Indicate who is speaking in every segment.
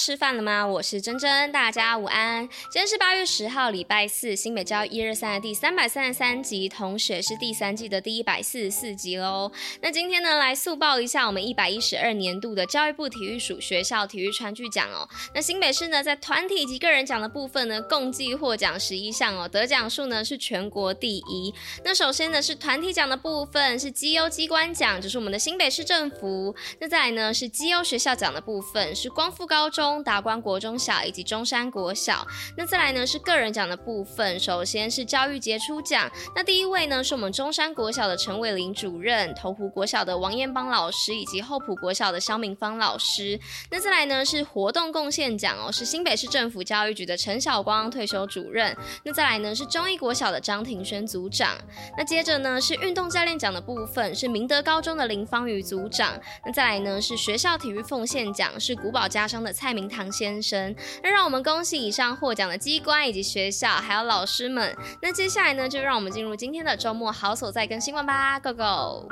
Speaker 1: 吃饭了吗？我是珍珍，大家午安。今天是八月十号，礼拜四，新北教育一二三的第三百三十三集，同时也是第三季的第一百四十四集喽。那今天呢，来速报一下我们一百一十二年度的教育部体育署学校体育川剧奖哦。那新北市呢，在团体及个人奖的部分呢，共计获奖十一项哦，得奖数呢是全国第一。那首先呢是团体奖的部分是绩优机关奖，就是我们的新北市政府。那再来呢是绩优学校奖的部分是光。复高中、达观国中小以及中山国小。那再来呢是个人奖的部分，首先是教育杰出奖。那第一位呢是我们中山国小的陈伟林主任，头湖国小的王彦邦老师，以及后埔国小的萧明芳老师。那再来呢是活动贡献奖哦，是新北市政府教育局的陈晓光退休主任。那再来呢是忠义国小的张庭轩组长。那接着呢是运动教练奖的部分，是明德高中的林芳瑜组长。那再来呢是学校体育奉献奖，是古堡家。的蔡明堂先生，那让我们恭喜以上获奖的机关以及学校，还有老师们。那接下来呢，就让我们进入今天的周末好所在跟新闻吧，Go Go！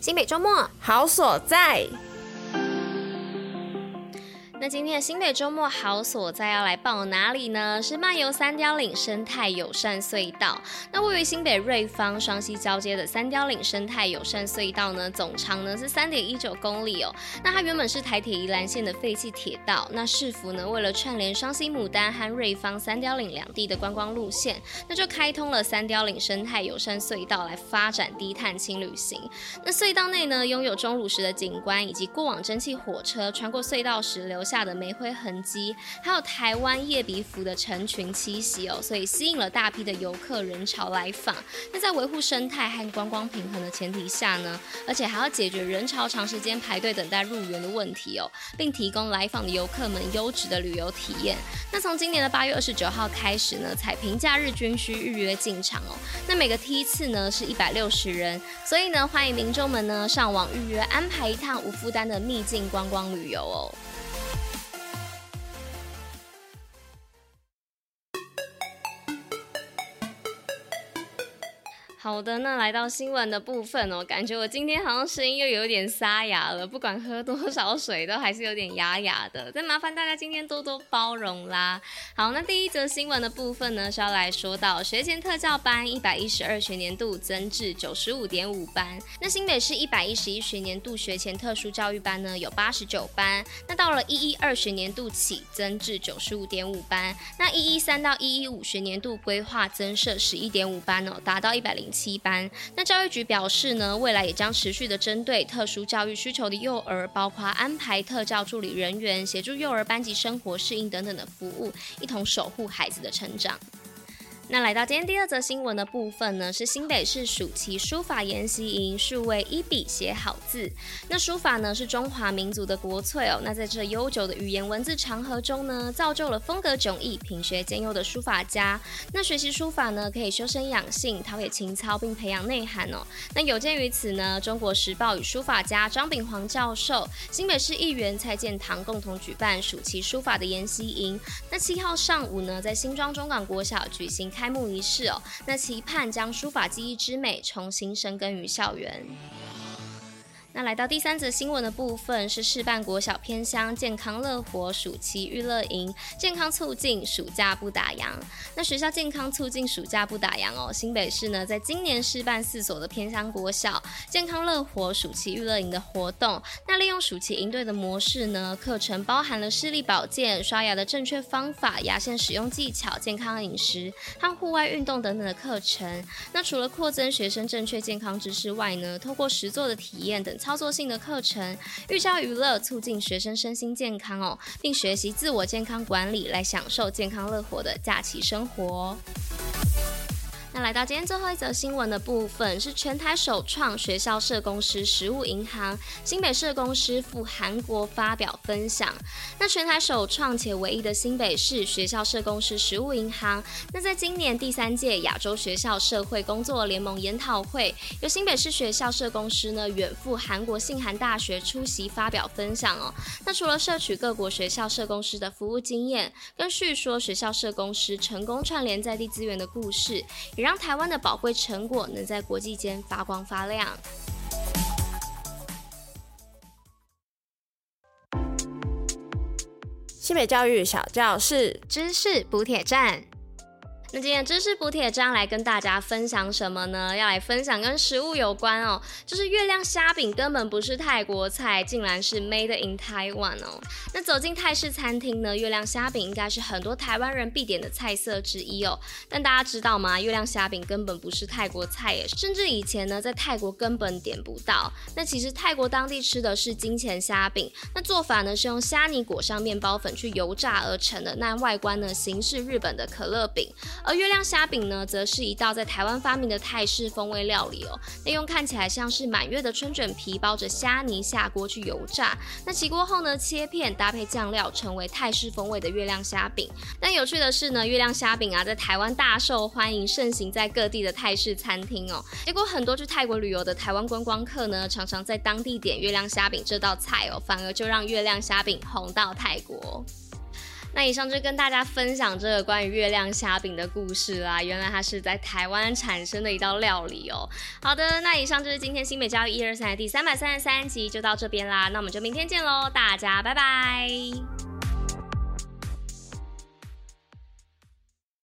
Speaker 1: 新北周末
Speaker 2: 好所在。
Speaker 1: 今天的新北周末好所在要来报哪里呢？是漫游三貂岭生态友善隧道。那位于新北瑞芳双溪交接的三貂岭生态友善隧道呢，总长呢是三点一九公里哦。那它原本是台铁宜兰线的废弃铁道，那市府呢为了串联双溪牡丹和瑞芳三貂岭两地的观光路线，那就开通了三貂岭生态友善隧道来发展低碳轻旅行。那隧道内呢拥有钟乳石的景观，以及过往蒸汽火车穿过隧道时留下的煤灰痕迹，还有台湾叶鼻蝠的成群栖息哦，所以吸引了大批的游客人潮来访。那在维护生态和观光平衡的前提下呢，而且还要解决人潮长时间排队等待入园的问题哦，并提供来访的游客们优质的旅游体验。那从今年的八月二十九号开始呢，采平假日均需预约进场哦。那每个梯次呢是一百六十人，所以呢欢迎民众们呢上网预约，安排一趟无负担的秘境观光旅游哦。好的，那来到新闻的部分哦，感觉我今天好像声音又有点沙哑了，不管喝多少水都还是有点哑哑的，再麻烦大家今天多多包容啦。好，那第一则新闻的部分呢是要来说到学前特教班一百一十二学年度增至九十五点五班，那新北市一百一十一学年度学前特殊教育班呢有八十九班，那到了一一二学年度起增至九十五点五班，那一一三到一一五学年度规划增设十一点五班哦，达到一百零七班，那教育局表示呢，未来也将持续的针对特殊教育需求的幼儿，包括安排特教助理人员协助幼儿班级生活适应等等的服务，一同守护孩子的成长。那来到今天第二则新闻的部分呢，是新北市暑期书法研习营，数位一笔写好字。那书法呢是中华民族的国粹哦。那在这悠久的语言文字长河中呢，造就了风格迥异、品学兼优的书法家。那学习书法呢，可以修身养性、陶冶情操，并培养内涵哦。那有鉴于此呢，中国时报与书法家张炳煌教授、新北市议员蔡建堂共同举办暑期书法的研习营。那七号上午呢，在新庄中港国小举行。开幕仪式哦，那期盼将书法技艺之美重新生根于校园。那来到第三则新闻的部分是示范国小偏乡健康乐活暑期娱乐营，健康促进，暑假不打烊。那学校健康促进，暑假不打烊哦。新北市呢，在今年示范四所的偏乡国小健康乐活暑期娱乐营的活动。那利用暑期营队的模式呢，课程包含了视力保健、刷牙的正确方法、牙线使用技巧、健康饮食和户外运动等等的课程。那除了扩增学生正确健康知识外呢，透过实作的体验等。操作性的课程，寓教于乐，促进学生身心健康哦，并学习自我健康管理，来享受健康乐活的假期生活。那来到今天最后一则新闻的部分，是全台首创学校社工师实务银行，新北社工师赴韩国发表分享。那全台首创且唯一的新北市学校社工师实务银行，那在今年第三届亚洲学校社会工作联盟研讨会，由新北市学校社工师呢远赴韩国信韩大学出席发表分享哦。那除了摄取各国学校社工师的服务经验，跟叙说学校社工师成功串联在地资源的故事，也让台湾的宝贵成果能在国际间发光发亮。
Speaker 2: 西北教育小教室，
Speaker 1: 知识补铁站。那今天知识补帖章来跟大家分享什么呢？要来分享跟食物有关哦，就是月亮虾饼根本不是泰国菜，竟然是 Made in Taiwan 哦。那走进泰式餐厅呢，月亮虾饼应该是很多台湾人必点的菜色之一哦。但大家知道吗？月亮虾饼根本不是泰国菜耶，甚至以前呢在泰国根本点不到。那其实泰国当地吃的是金钱虾饼，那做法呢是用虾泥裹上面包粉去油炸而成的，那外观呢形似日本的可乐饼。而月亮虾饼呢，则是一道在台湾发明的泰式风味料理哦。内用看起来像是满月的春卷皮，包着虾泥下锅去油炸。那起锅后呢，切片搭配酱料，成为泰式风味的月亮虾饼。但有趣的是呢，月亮虾饼啊，在台湾大受欢迎，盛行在各地的泰式餐厅哦。结果很多去泰国旅游的台湾观光客呢，常常在当地点月亮虾饼这道菜哦，反而就让月亮虾饼红到泰国。那以上就跟大家分享这个关于月亮虾饼的故事啦。原来它是在台湾产生的一道料理哦。好的，那以上就是今天新美教育一二三的第三百三十三集，就到这边啦。那我们就明天见喽，大家拜拜。